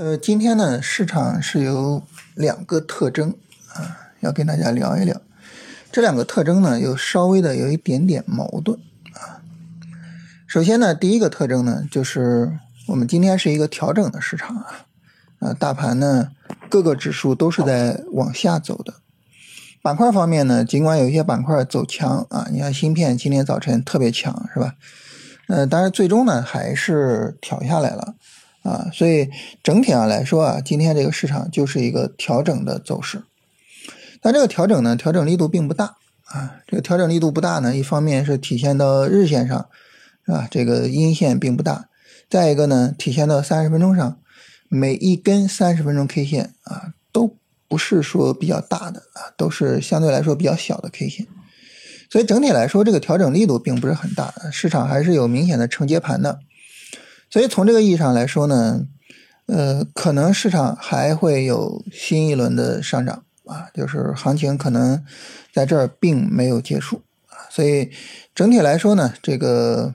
呃，今天呢，市场是有两个特征啊，要跟大家聊一聊。这两个特征呢，有稍微的有一点点矛盾啊。首先呢，第一个特征呢，就是我们今天是一个调整的市场啊，啊，大盘呢各个指数都是在往下走的。板块方面呢，尽管有一些板块走强啊，你看芯片今天早晨特别强，是吧？呃，但是最终呢，还是调下来了。啊，所以整体上来说啊，今天这个市场就是一个调整的走势。但这个调整呢，调整力度并不大啊。这个调整力度不大呢，一方面是体现到日线上，是吧？这个阴线并不大。再一个呢，体现到三十分钟上，每一根三十分钟 K 线啊，都不是说比较大的啊，都是相对来说比较小的 K 线。所以整体来说，这个调整力度并不是很大，市场还是有明显的承接盘的。所以从这个意义上来说呢，呃，可能市场还会有新一轮的上涨啊，就是行情可能在这儿并没有结束啊。所以整体来说呢，这个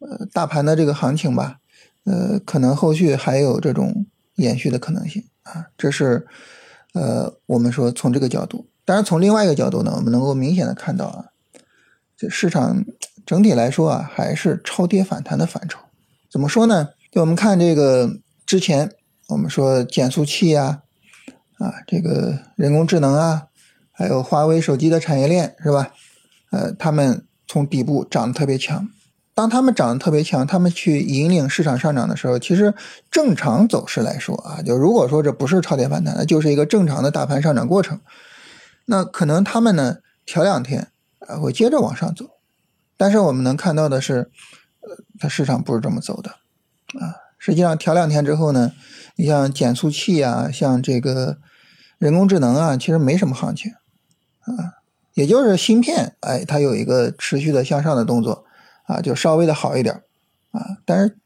呃大盘的这个行情吧，呃，可能后续还有这种延续的可能性啊。这是呃我们说从这个角度，当然从另外一个角度呢，我们能够明显的看到啊，这市场整体来说啊，还是超跌反弹的范畴。怎么说呢？就我们看这个之前，我们说减速器啊，啊，这个人工智能啊，还有华为手机的产业链是吧？呃，他们从底部涨得特别强。当他们涨得特别强，他们去引领市场上涨的时候，其实正常走势来说啊，就如果说这不是超跌反弹，那就是一个正常的大盘上涨过程。那可能他们呢调两天啊，会接着往上走。但是我们能看到的是。它市场不是这么走的，啊，实际上调两天之后呢，你像减速器啊，像这个人工智能啊，其实没什么行情，啊，也就是芯片，哎，它有一个持续的向上的动作，啊，就稍微的好一点，啊，但是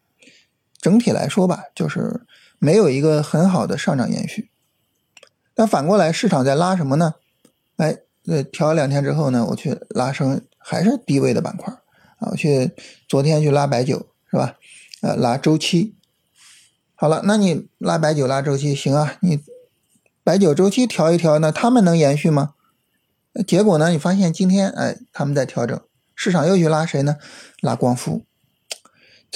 整体来说吧，就是没有一个很好的上涨延续。但反过来，市场在拉什么呢？哎，呃，调两天之后呢，我去拉升还是低位的板块。啊，去昨天去拉白酒是吧？呃，拉周期。好了，那你拉白酒拉周期行啊？你白酒周期调一调，那他们能延续吗？结果呢？你发现今天哎，他们在调整，市场又去拉谁呢？拉光伏，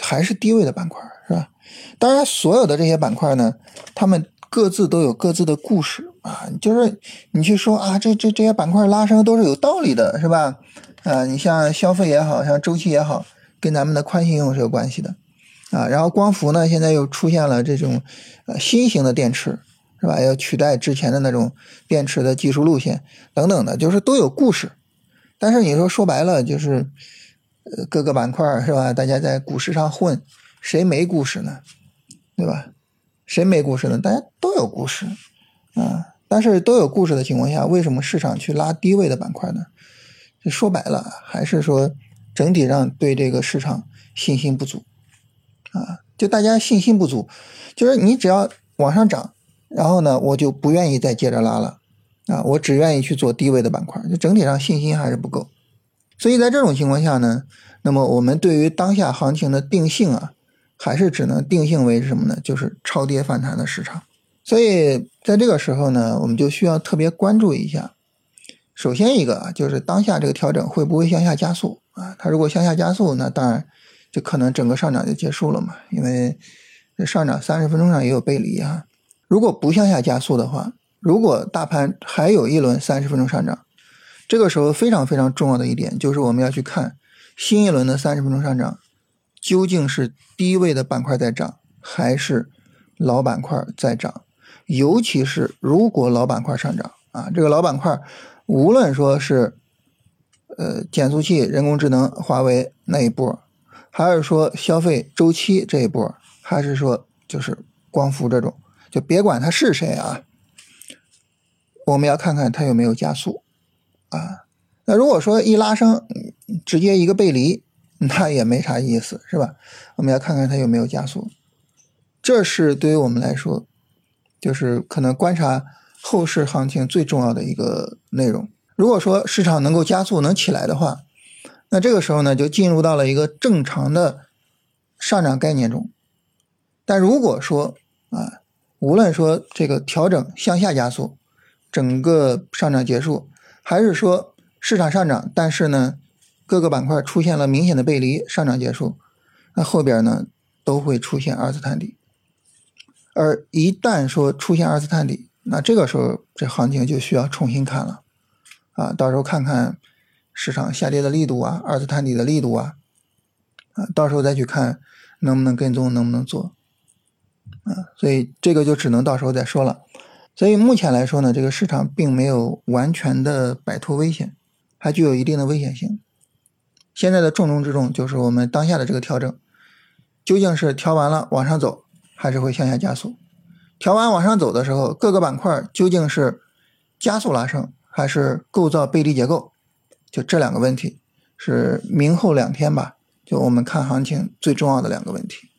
还是低位的板块是吧？当然，所有的这些板块呢，他们各自都有各自的故事啊。就是你去说啊，这这这些板块拉升都是有道理的，是吧？啊，你像消费也好像周期也好，跟咱们的宽信用是有关系的，啊，然后光伏呢，现在又出现了这种呃新型的电池，是吧？要取代之前的那种电池的技术路线等等的，就是都有故事。但是你说说白了，就是呃各个板块是吧？大家在股市上混，谁没故事呢？对吧？谁没故事呢？大家都有故事啊。但是都有故事的情况下，为什么市场去拉低位的板块呢？就说白了，还是说整体上对这个市场信心不足啊？就大家信心不足，就是你只要往上涨，然后呢，我就不愿意再接着拉了啊，我只愿意去做低位的板块，就整体上信心还是不够。所以在这种情况下呢，那么我们对于当下行情的定性啊，还是只能定性为什么呢？就是超跌反弹的市场。所以在这个时候呢，我们就需要特别关注一下。首先一个啊，就是当下这个调整会不会向下加速啊？它如果向下加速，那当然就可能整个上涨就结束了嘛。因为这上涨三十分钟上也有背离啊。如果不向下加速的话，如果大盘还有一轮三十分钟上涨，这个时候非常非常重要的一点就是我们要去看新一轮的三十分钟上涨究竟是低位的板块在涨，还是老板块在涨。尤其是如果老板块上涨啊，这个老板块。无论说是，呃，减速器、人工智能、华为那一波，还是说消费周期这一波，还是说就是光伏这种，就别管它是谁啊，我们要看看它有没有加速啊。那如果说一拉升，直接一个背离，那也没啥意思，是吧？我们要看看它有没有加速，这是对于我们来说，就是可能观察。后市行情最重要的一个内容，如果说市场能够加速能起来的话，那这个时候呢就进入到了一个正常的上涨概念中。但如果说啊无论说这个调整向下加速，整个上涨结束，还是说市场上涨，但是呢各个板块出现了明显的背离，上涨结束，那后边呢都会出现二次探底。而一旦说出现二次探底，那这个时候这行情就需要重新看了，啊，到时候看看市场下跌的力度啊，二次探底的力度啊，啊，到时候再去看能不能跟踪，能不能做，啊，所以这个就只能到时候再说了。所以目前来说呢，这个市场并没有完全的摆脱危险，还具有一定的危险性。现在的重中之重就是我们当下的这个调整，究竟是调完了往上走，还是会向下加速？调完往上走的时候，各个板块究竟是加速拉升，还是构造背离结构？就这两个问题，是明后两天吧，就我们看行情最重要的两个问题。